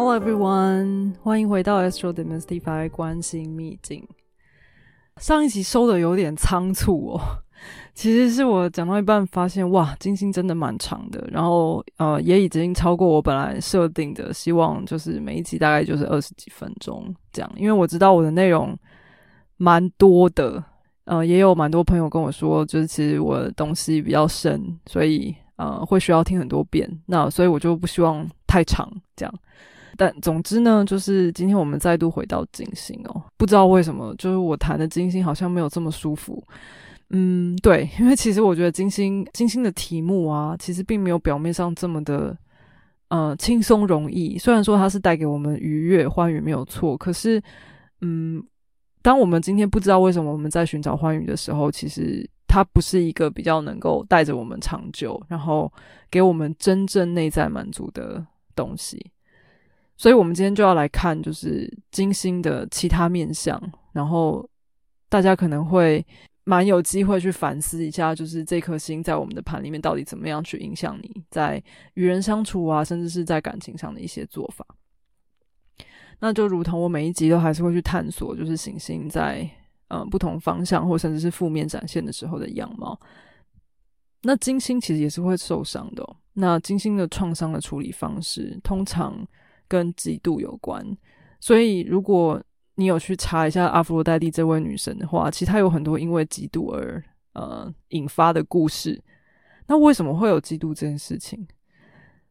Hello everyone，欢迎回到 Astro Demystify 关心秘境。上一集收的有点仓促哦，其实是我讲到一半发现，哇，金星真的蛮长的，然后呃也已经超过我本来设定的，希望就是每一集大概就是二十几分钟这样，因为我知道我的内容蛮多的，呃，也有蛮多朋友跟我说，就是其实我的东西比较深，所以呃会需要听很多遍，那所以我就不希望太长这样。但总之呢，就是今天我们再度回到金星哦，不知道为什么，就是我谈的金星好像没有这么舒服。嗯，对，因为其实我觉得金星金星的题目啊，其实并没有表面上这么的呃轻松容易。虽然说它是带给我们愉悦欢愉没有错，可是嗯，当我们今天不知道为什么我们在寻找欢愉的时候，其实它不是一个比较能够带着我们长久，然后给我们真正内在满足的东西。所以，我们今天就要来看，就是金星的其他面相，然后大家可能会蛮有机会去反思一下，就是这颗星在我们的盘里面到底怎么样去影响你在与人相处啊，甚至是在感情上的一些做法。那就如同我每一集都还是会去探索，就是行星在嗯不同方向或甚至是负面展现的时候的样貌。那金星其实也是会受伤的。那金星的创伤的处理方式，通常。跟嫉妒有关，所以如果你有去查一下阿弗洛戴蒂这位女神的话，其实她有很多因为嫉妒而呃引发的故事。那为什么会有嫉妒这件事情？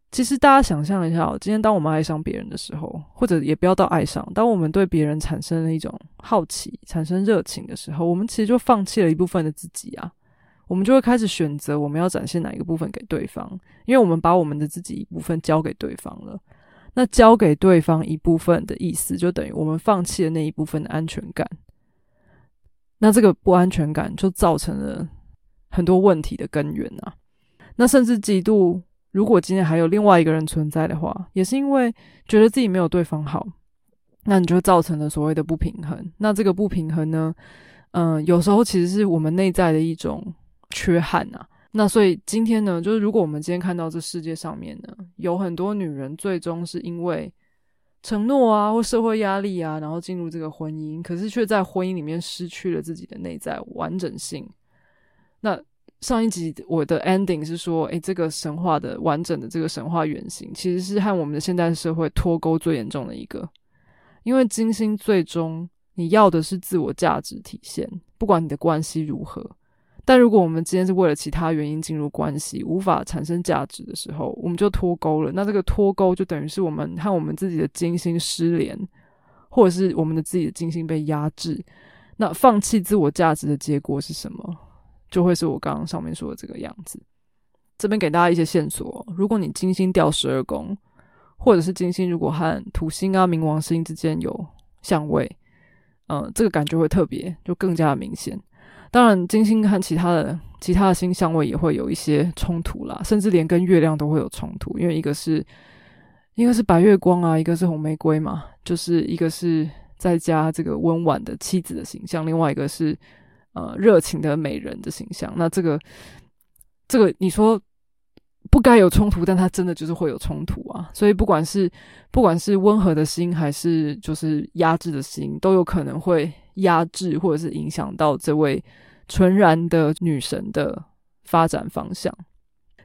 其实大家想象一下，今天当我们爱上别人的时候，或者也不要到爱上，当我们对别人产生了一种好奇、产生热情的时候，我们其实就放弃了一部分的自己啊，我们就会开始选择我们要展现哪一个部分给对方，因为我们把我们的自己一部分交给对方了。那交给对方一部分的意思，就等于我们放弃了那一部分的安全感。那这个不安全感就造成了很多问题的根源啊。那甚至嫉妒，如果今天还有另外一个人存在的话，也是因为觉得自己没有对方好，那你就造成了所谓的不平衡。那这个不平衡呢，嗯，有时候其实是我们内在的一种缺憾啊。那所以今天呢，就是如果我们今天看到这世界上面呢，有很多女人最终是因为承诺啊或社会压力啊，然后进入这个婚姻，可是却在婚姻里面失去了自己的内在完整性。那上一集我的 ending 是说，诶，这个神话的完整的这个神话原型，其实是和我们的现代社会脱钩最严重的一个，因为金星最终你要的是自我价值体现，不管你的关系如何。但如果我们今天是为了其他原因进入关系，无法产生价值的时候，我们就脱钩了。那这个脱钩就等于是我们和我们自己的金星失联，或者是我们的自己的金星被压制。那放弃自我价值的结果是什么？就会是我刚刚上面说的这个样子。这边给大家一些线索：如果你金星掉十二宫，或者是金星如果和土星啊、冥王星之间有相位，嗯，这个感觉会特别，就更加的明显。当然，金星和其他的其他的星相位也会有一些冲突啦，甚至连跟月亮都会有冲突，因为一个是一个是白月光啊，一个是红玫瑰嘛，就是一个是在加这个温婉的妻子的形象，另外一个是呃热情的美人的形象。那这个这个你说不该有冲突，但它真的就是会有冲突啊。所以不管是不管是温和的心，还是就是压制的心，都有可能会。压制或者是影响到这位纯然的女神的发展方向。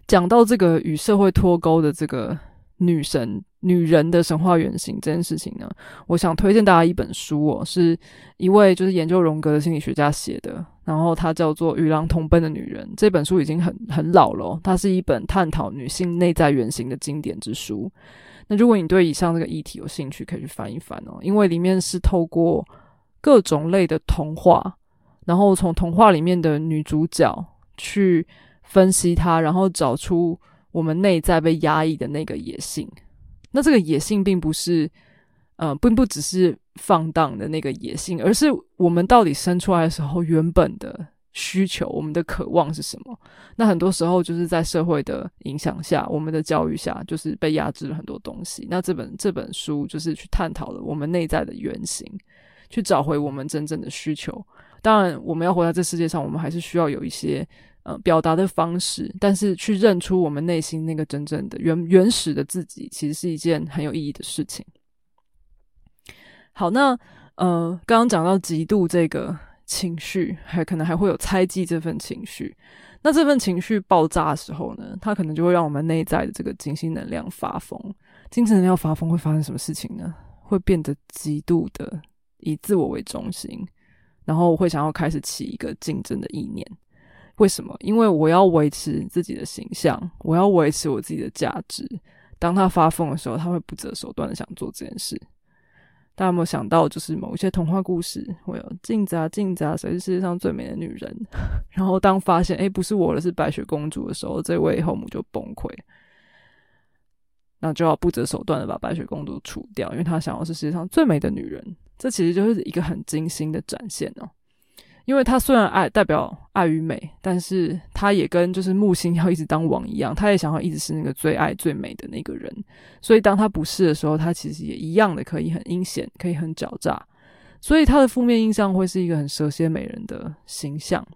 讲到这个与社会脱钩的这个女神、女人的神话原型这件事情呢，我想推荐大家一本书哦，是一位就是研究荣格的心理学家写的，然后它叫做《与狼同奔的女人》。这本书已经很很老了，它是一本探讨女性内在原型的经典之书。那如果你对以上这个议题有兴趣，可以去翻一翻哦，因为里面是透过。各种类的童话，然后从童话里面的女主角去分析她，然后找出我们内在被压抑的那个野性。那这个野性并不是，呃，并不只是放荡的那个野性，而是我们到底生出来的时候原本的需求，我们的渴望是什么？那很多时候就是在社会的影响下，我们的教育下，就是被压制了很多东西。那这本这本书就是去探讨了我们内在的原型。去找回我们真正的需求。当然，我们要活在这世界上，我们还是需要有一些呃表达的方式，但是去认出我们内心那个真正的原原始的自己，其实是一件很有意义的事情。好，那呃，刚刚讲到嫉妒这个情绪，还可能还会有猜忌这份情绪。那这份情绪爆炸的时候呢，它可能就会让我们内在的这个精心能量发疯。精神能量发疯会发生什么事情呢？会变得极度的以自我为中心，然后会想要开始起一个竞争的意念。为什么？因为我要维持自己的形象，我要维持我自己的价值。当他发疯的时候，他会不择手段的想做这件事。大家有没有想到，就是某一些童话故事会有镜子啊镜子啊，谁是世界上最美的女人？然后当发现哎不是我的，是白雪公主的时候，这位后母就崩溃，那就要不择手段的把白雪公主除掉，因为她想要是世界上最美的女人。这其实就是一个很精心的展现哦。因为他虽然爱代表爱与美，但是他也跟就是木星要一直当王一样，他也想要一直是那个最爱最美的那个人。所以当他不是的时候，他其实也一样的可以很阴险，可以很狡诈。所以他的负面印象会是一个很蛇蝎美人的形象。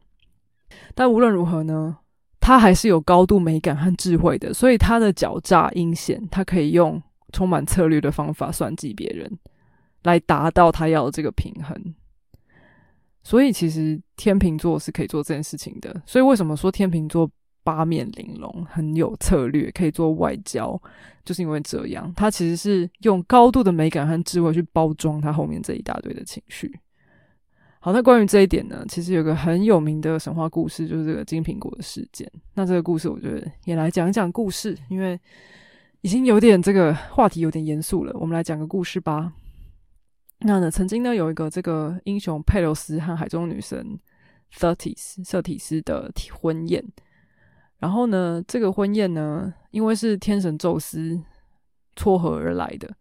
但无论如何呢，他还是有高度美感和智慧的。所以他的狡诈阴险，他可以用充满策略的方法算计别人，来达到他要的这个平衡。所以其实天秤座是可以做这件事情的。所以为什么说天秤座八面玲珑，很有策略，可以做外交，就是因为这样，他其实是用高度的美感和智慧去包装他后面这一大堆的情绪。好，那关于这一点呢，其实有个很有名的神话故事，就是这个金苹果的事件。那这个故事，我觉得也来讲一讲故事，因为已经有点这个话题有点严肃了，我们来讲个故事吧。那呢，曾经呢有一个这个英雄佩琉斯和海中女神瑟提斯瑟提斯的婚宴，然后呢，这个婚宴呢，因为是天神宙斯撮合而来的，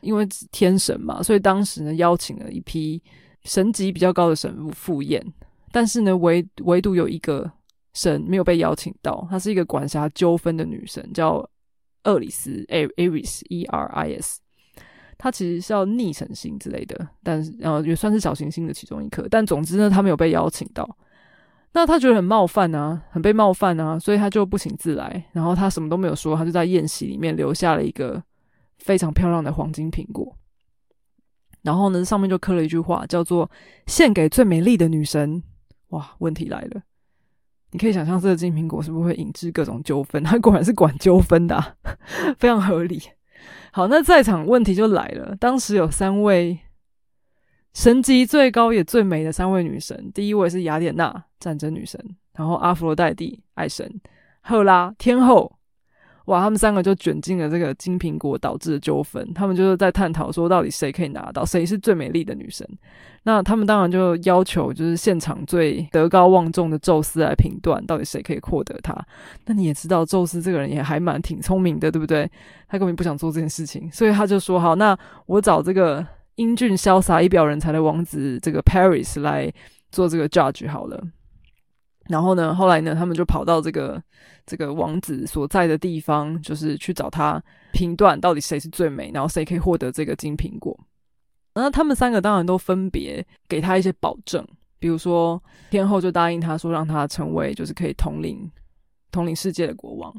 因为天神嘛，所以当时呢邀请了一批神级比较高的神父赴宴，但是呢唯唯独有一个神没有被邀请到，她是一个管辖纠纷的女神，叫厄里斯 （A Aris E R I S）。他其实是要逆成星之类的，但是呃也算是小行星的其中一颗。但总之呢，他没有被邀请到。那他觉得很冒犯啊，很被冒犯啊，所以他就不请自来。然后他什么都没有说，他就在宴席里面留下了一个非常漂亮的黄金苹果。然后呢，上面就刻了一句话，叫做“献给最美丽的女神”。哇，问题来了，你可以想象这个金苹果是不是会引致各种纠纷？他果然是管纠纷的，非常合理。好，那在场问题就来了。当时有三位神级最高也最美的三位女神，第一位是雅典娜，战争女神；然后阿佛洛黛蒂，爱神；赫拉，天后。哇，他们三个就卷进了这个金苹果导致的纠纷。他们就是在探讨说，到底谁可以拿到，谁是最美丽的女神。那他们当然就要求，就是现场最德高望重的宙斯来评断，到底谁可以获得它。那你也知道，宙斯这个人也还蛮挺聪明的，对不对？他根本不想做这件事情，所以他就说：“好，那我找这个英俊潇洒、一表人才的王子，这个 Paris 来做这个 judge 好了。”然后呢，后来呢，他们就跑到这个这个王子所在的地方，就是去找他评断到底谁是最美，然后谁可以获得这个金苹果。那他们三个当然都分别给他一些保证，比如说天后就答应他说，让他成为就是可以统领统领世界的国王。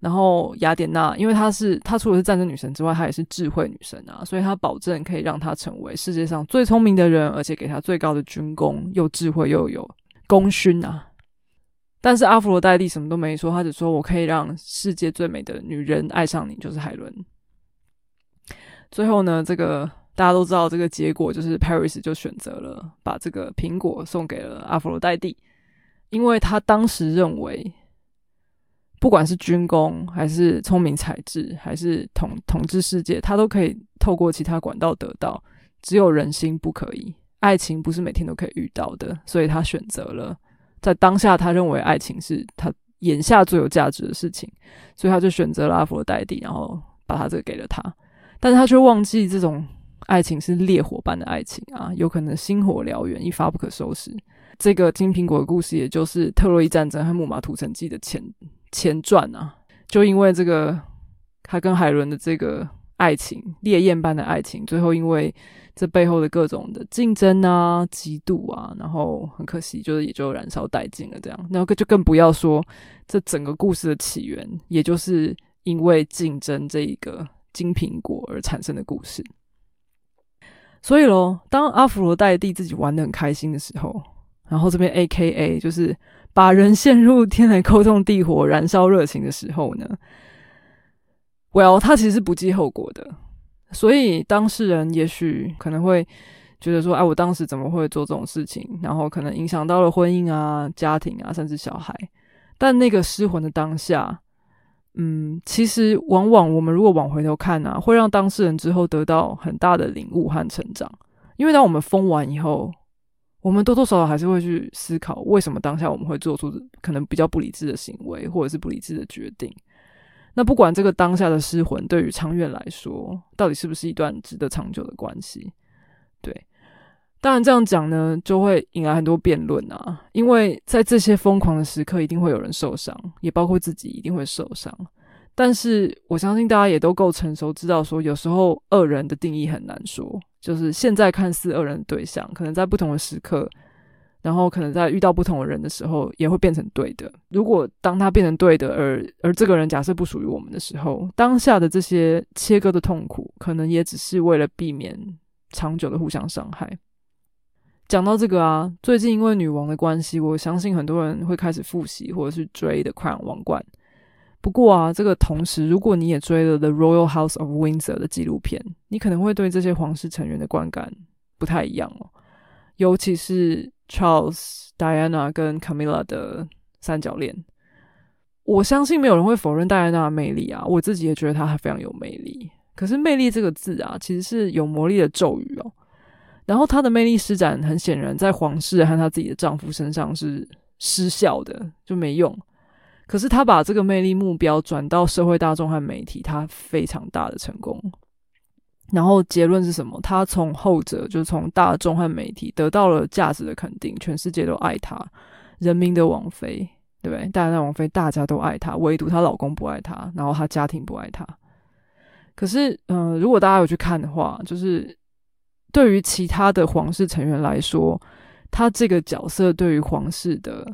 然后雅典娜，因为她是她除了是战争女神之外，她也是智慧女神啊，所以她保证可以让她成为世界上最聪明的人，而且给她最高的军功，又智慧又有功勋啊。但是阿佛罗黛蒂什么都没说，他只说我可以让世界最美的女人爱上你，就是海伦。最后呢，这个大家都知道，这个结果就是 Paris 就选择了把这个苹果送给了阿佛罗黛蒂，因为他当时认为，不管是军功，还是聪明才智，还是统统治世界，他都可以透过其他管道得到，只有人心不可以，爱情不是每天都可以遇到的，所以他选择了。在当下，他认为爱情是他眼下最有价值的事情，所以他就选择了阿佛代蒂，然后把他这个给了他。但是他却忘记这种爱情是烈火般的爱情啊，有可能星火燎原，一发不可收拾。这个金苹果的故事，也就是特洛伊战争和木马屠城记的前前传啊。就因为这个他跟海伦的这个 爱情烈焰般的爱情，最后因为这背后的各种的竞争啊、嫉妒啊，然后很可惜，就是也就燃烧殆尽了。这样，然后就更不要说这整个故事的起源，也就是因为竞争这一个金苹果而产生的故事。所以咯，当阿弗罗代蒂自己玩的很开心的时候，然后这边 A K A 就是把人陷入天雷沟通地火、燃烧热情的时候呢，Well，他其实是不计后果的。所以当事人也许可能会觉得说：“哎，我当时怎么会做这种事情？然后可能影响到了婚姻啊、家庭啊，甚至小孩。”但那个失魂的当下。嗯，其实往往我们如果往回头看啊，会让当事人之后得到很大的领悟和成长。因为当我们疯完以后，我们多多少少还是会去思考，为什么当下我们会做出可能比较不理智的行为，或者是不理智的决定。那不管这个当下的失魂，对于长远来说，到底是不是一段值得长久的关系？对。当然，这样讲呢，就会引来很多辩论啊。因为在这些疯狂的时刻，一定会有人受伤，也包括自己一定会受伤。但是，我相信大家也都够成熟，知道说有时候恶人的定义很难说。就是现在看似恶人的对象，可能在不同的时刻，然后可能在遇到不同的人的时候，也会变成对的。如果当他变成对的，而而这个人假设不属于我们的时候，当下的这些切割的痛苦，可能也只是为了避免长久的互相伤害。讲到这个啊，最近因为女王的关系，我相信很多人会开始复习或者是追的《Crown 王冠》。不过啊，这个同时，如果你也追了《The Royal House of Windsor》的纪录片，你可能会对这些皇室成员的观感不太一样哦。尤其是 Charles、Diana 跟 Camilla 的三角恋，我相信没有人会否认戴安娜的魅力啊。我自己也觉得她非常有魅力。可是“魅力”这个字啊，其实是有魔力的咒语哦。然后她的魅力施展，很显然在皇室和她自己的丈夫身上是失效的，就没用。可是她把这个魅力目标转到社会大众和媒体，她非常大的成功。然后结论是什么？她从后者，就从大众和媒体得到了价值的肯定，全世界都爱她，人民的王妃，对不对？戴安娜王妃大家都爱她，唯独她老公不爱她，然后她家庭不爱她。可是，嗯，如果大家有去看的话，就是。对于其他的皇室成员来说，他这个角色对于皇室的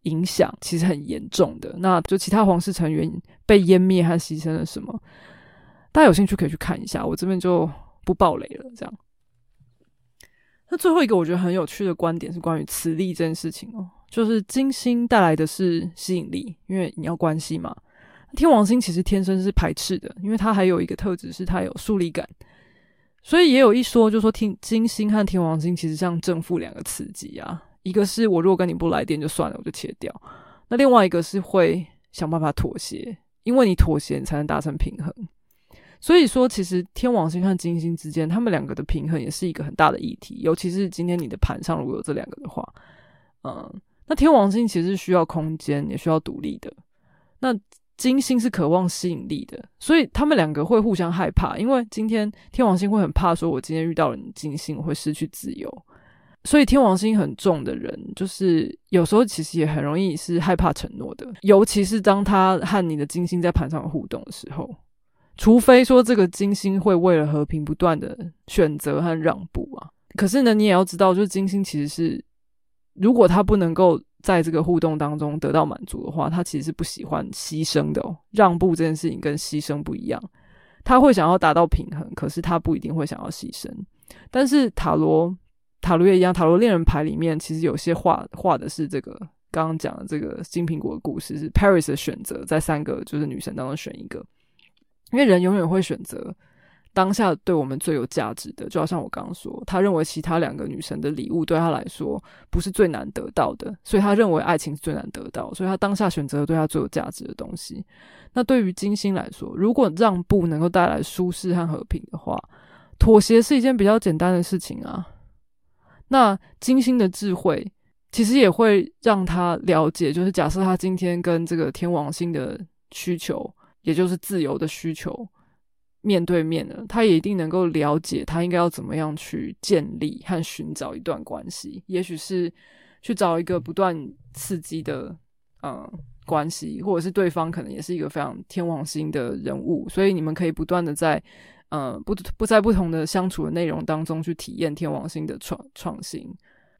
影响其实很严重的。那就其他皇室成员被湮灭和牺牲了什么？大家有兴趣可以去看一下，我这边就不爆雷了。这样，那最后一个我觉得很有趣的观点是关于磁力这件事情哦，就是金星带来的是吸引力，因为你要关系嘛。天王星其实天生是排斥的，因为它还有一个特质是它有疏离感。所以也有一说，就说天金星和天王星其实像正负两个磁极啊。一个是我如果跟你不来电就算了，我就切掉；那另外一个是会想办法妥协，因为你妥协你才能达成平衡。所以说，其实天王星和金星之间，他们两个的平衡也是一个很大的议题。尤其是今天你的盘上如果有这两个的话，嗯，那天王星其实需要空间，也需要独立的。那金星是渴望吸引力的，所以他们两个会互相害怕。因为今天天王星会很怕，说我今天遇到了你金星，我会失去自由。所以天王星很重的人，就是有时候其实也很容易是害怕承诺的，尤其是当他和你的金星在盘上互动的时候。除非说这个金星会为了和平不断的选择和让步啊。可是呢，你也要知道，就是金星其实是如果他不能够。在这个互动当中得到满足的话，他其实是不喜欢牺牲的哦。让步这件事情跟牺牲不一样，他会想要达到平衡，可是他不一定会想要牺牲。但是塔罗塔罗也一样，塔罗恋人牌里面其实有些画画的是这个刚刚讲的这个金苹果的故事，是 Paris 的选择，在三个就是女神当中选一个，因为人永远会选择。当下对我们最有价值的，就好像我刚刚说，他认为其他两个女神的礼物对他来说不是最难得到的，所以他认为爱情是最难得到，所以他当下选择对他最有价值的东西。那对于金星来说，如果让步能够带来舒适和和平的话，妥协是一件比较简单的事情啊。那金星的智慧其实也会让他了解，就是假设他今天跟这个天王星的需求，也就是自由的需求。面对面的，他也一定能够了解他应该要怎么样去建立和寻找一段关系，也许是去找一个不断刺激的呃关系，或者是对方可能也是一个非常天王星的人物，所以你们可以不断的在呃，不不在不同的相处的内容当中去体验天王星的创创新，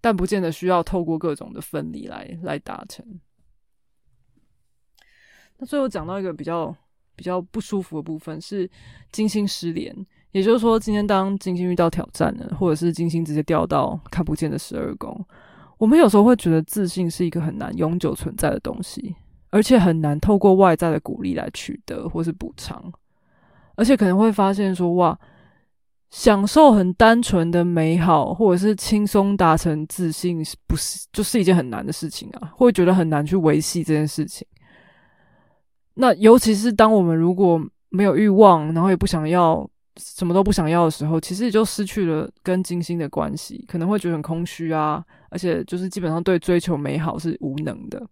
但不见得需要透过各种的分离来来达成。那最后讲到一个比较比较不舒服的部分是金星失联，也就是说，今天当金星遇到挑战了，或者是金星直接掉到看不见的十二宫，我们有时候会觉得自信是一个很难永久存在的东西，而且很难透过外在的鼓励来取得或是补偿，而且可能会发现说，哇，享受很单纯的美好，或者是轻松达成自信，不是就是一件很难的事情啊？会觉得很难去维系这件事情。那尤其是当我们如果没有欲望，然后也不想要什么都不想要的时候，其实也就失去了跟金星的关系，可能会觉得很空虚啊，而且就是基本上对追求美好是无能的。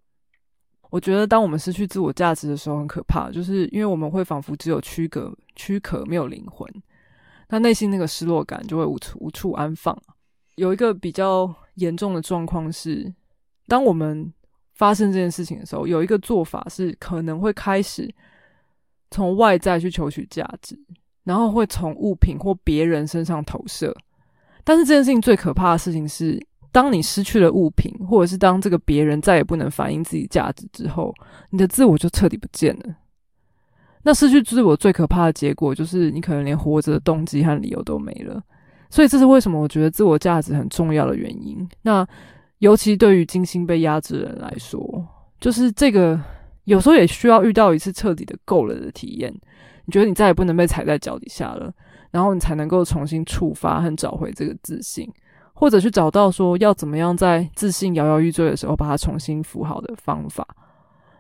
我觉得当我们失去自我价值的时候，很可怕，就是因为我们会仿佛只有躯壳，躯壳没有灵魂，那内心那个失落感就会无处无处安放。有一个比较严重的状况是，当我们发生这件事情的时候，有一个做法是可能会开始从外在去求取价值，然后会从物品或别人身上投射。但是这件事情最可怕的事情是，当你失去了物品，或者是当这个别人再也不能反映自己价值之后，你的自我就彻底不见了。那失去自我最可怕的结果，就是你可能连活着的动机和理由都没了。所以这是为什么我觉得自我价值很重要的原因。那。尤其对于金星被压制的人来说，就是这个有时候也需要遇到一次彻底的够了的体验。你觉得你再也不能被踩在脚底下了，然后你才能够重新触发和找回这个自信，或者去找到说要怎么样在自信摇摇欲坠的时候把它重新扶好的方法。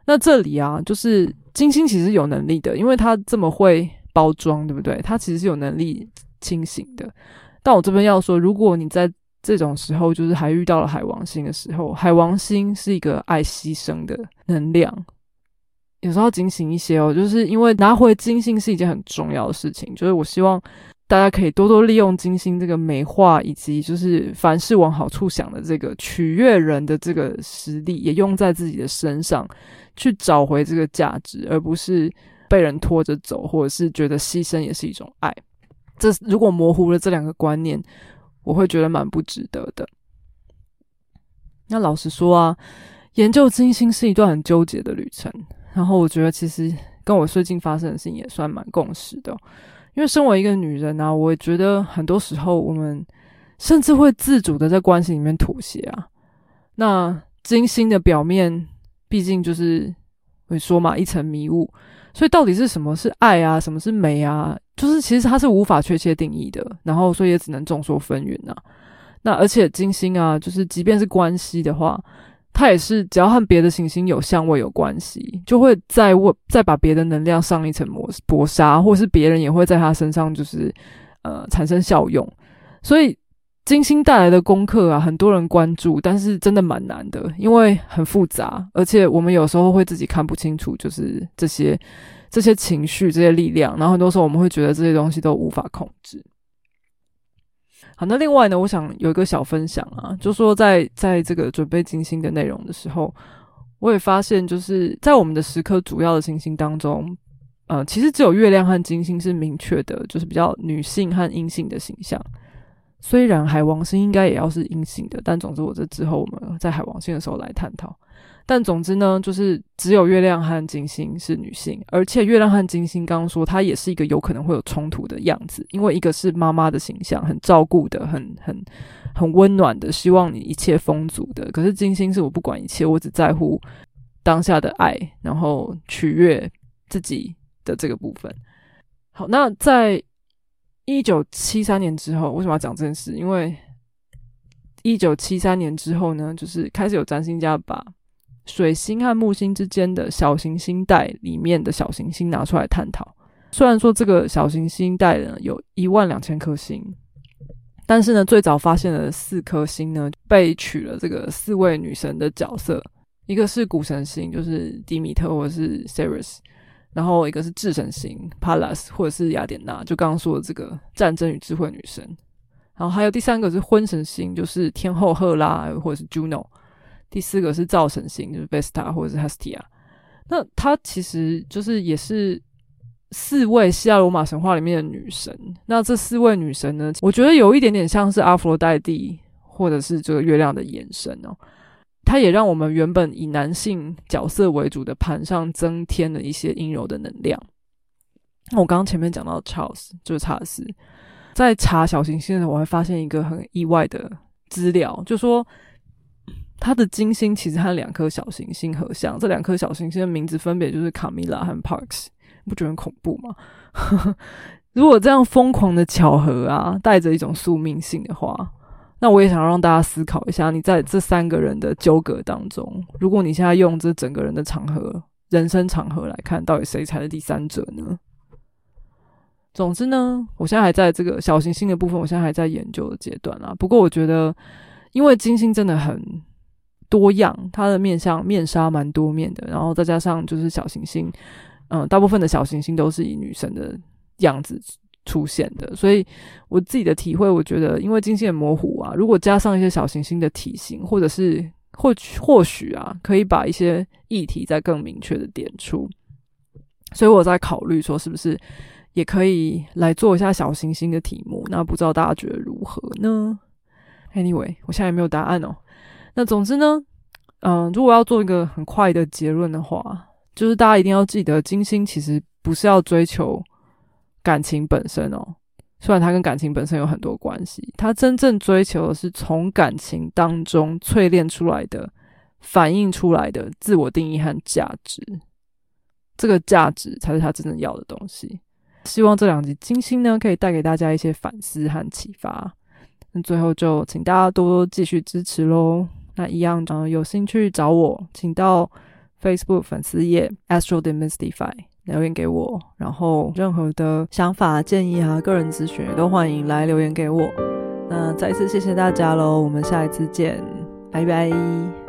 那这里啊，就是金星其实有能力的，因为它这么会包装，对不对？它其实是有能力清醒的。但我这边要说，如果你在这种时候，就是还遇到了海王星的时候，海王星是一个爱牺牲的能量，有时候要警醒一些哦。就是因为拿回金星是一件很重要的事情，就是我希望大家可以多多利用金星这个美化以及就是凡事往好处想的这个取悦人的这个实力，也用在自己的身上，去找回这个价值，而不是被人拖着走，或者是觉得牺牲也是一种爱。这如果模糊了这两个观念。我会觉得蛮不值得的。那老实说啊，研究金星是一段很纠结的旅程。然后我觉得其实跟我最近发生的事情也算蛮共识的。因为身为一个女人啊，我觉得很多时候我们甚至会自主的在关系里面妥协啊。那金星的表面毕竟就是会说嘛，一层迷雾。所以到底是什么是爱啊？什么是美啊？就是其实它是无法确切定义的，然后所以也只能众说纷纭呐。那而且金星啊，就是即便是关系的话，它也是只要和别的行星有相位有关系，就会再为再把别的能量上一层磨薄纱，或是别人也会在他身上就是呃产生效用。所以金星带来的功课啊，很多人关注，但是真的蛮难的，因为很复杂，而且我们有时候会自己看不清楚，就是这些。这些情绪、这些力量，然后很多时候我们会觉得这些东西都无法控制。好，那另外呢，我想有一个小分享啊，就说在在这个准备金星的内容的时候，我也发现，就是在我们的十颗主要的行星当中，呃，其实只有月亮和金星是明确的，就是比较女性和阴性的形象。虽然海王星应该也要是阴性的，但总之我这之后我们在海王星的时候来探讨。但总之呢，就是只有月亮和金星是女性，而且月亮和金星刚刚说它也是一个有可能会有冲突的样子，因为一个是妈妈的形象，很照顾的，很很很温暖的，希望你一切丰足的。可是金星是我不管一切，我只在乎当下的爱，然后取悦自己的这个部分。好，那在一九七三年之后，为什么要讲这件事？因为一九七三年之后呢，就是开始有占星家把。水星和木星之间的小行星带里面的小行星拿出来探讨。虽然说这个小行星带呢有一万两千颗星，但是呢，最早发现的四颗星呢被取了这个四位女神的角色，一个是古神星，就是迪米特或者是 Ceres，然后一个是智神星 Pallas 或者是雅典娜，就刚刚说的这个战争与智慧女神，然后还有第三个是婚神星，就是天后赫拉或者是 Juno。第四个是造神星，就是 Vesta 或者是 Hestia。那它其实就是也是四位希腊罗马神话里面的女神。那这四位女神呢，我觉得有一点点像是阿佛罗代蒂，或者是这个月亮的延伸哦。它也让我们原本以男性角色为主的盘上增添了一些阴柔的能量。那我刚刚前面讲到 Charles 就是查尔斯，在查小行星的时候，我还发现一个很意外的资料，就说他的金星其实和两颗小行星合相，这两颗小行星的名字分别就是卡米拉和 Parks，不觉得很恐怖吗？如果这样疯狂的巧合啊，带着一种宿命性的话。那我也想让大家思考一下，你在这三个人的纠葛当中，如果你现在用这整个人的场合、人生场合来看，到底谁才是第三者呢？总之呢，我现在还在这个小行星的部分，我现在还在研究的阶段啊。不过我觉得，因为金星真的很多样，它的面相面纱蛮多面的，然后再加上就是小行星，嗯，大部分的小行星都是以女神的样子。出现的，所以我自己的体会，我觉得，因为金星很模糊啊，如果加上一些小行星的体型，或者是或或许啊，可以把一些议题再更明确的点出。所以我在考虑说，是不是也可以来做一下小行星的题目？那不知道大家觉得如何呢？Anyway，我现在也没有答案哦。那总之呢，嗯，如果要做一个很快的结论的话，就是大家一定要记得，金星其实不是要追求。感情本身哦，虽然它跟感情本身有很多关系，它真正追求的是从感情当中淬炼出来的、反映出来的自我定义和价值。这个价值才是他真正要的东西。希望这两集金星呢，可以带给大家一些反思和启发。那最后就请大家多多继续支持喽。那一样，嗯，有兴趣找我，请到 Facebook 粉丝页 Astro Demystify。留言给我，然后任何的想法、建议啊、个人咨询都欢迎来留言给我。那再一次谢谢大家喽，我们下一次见，拜拜。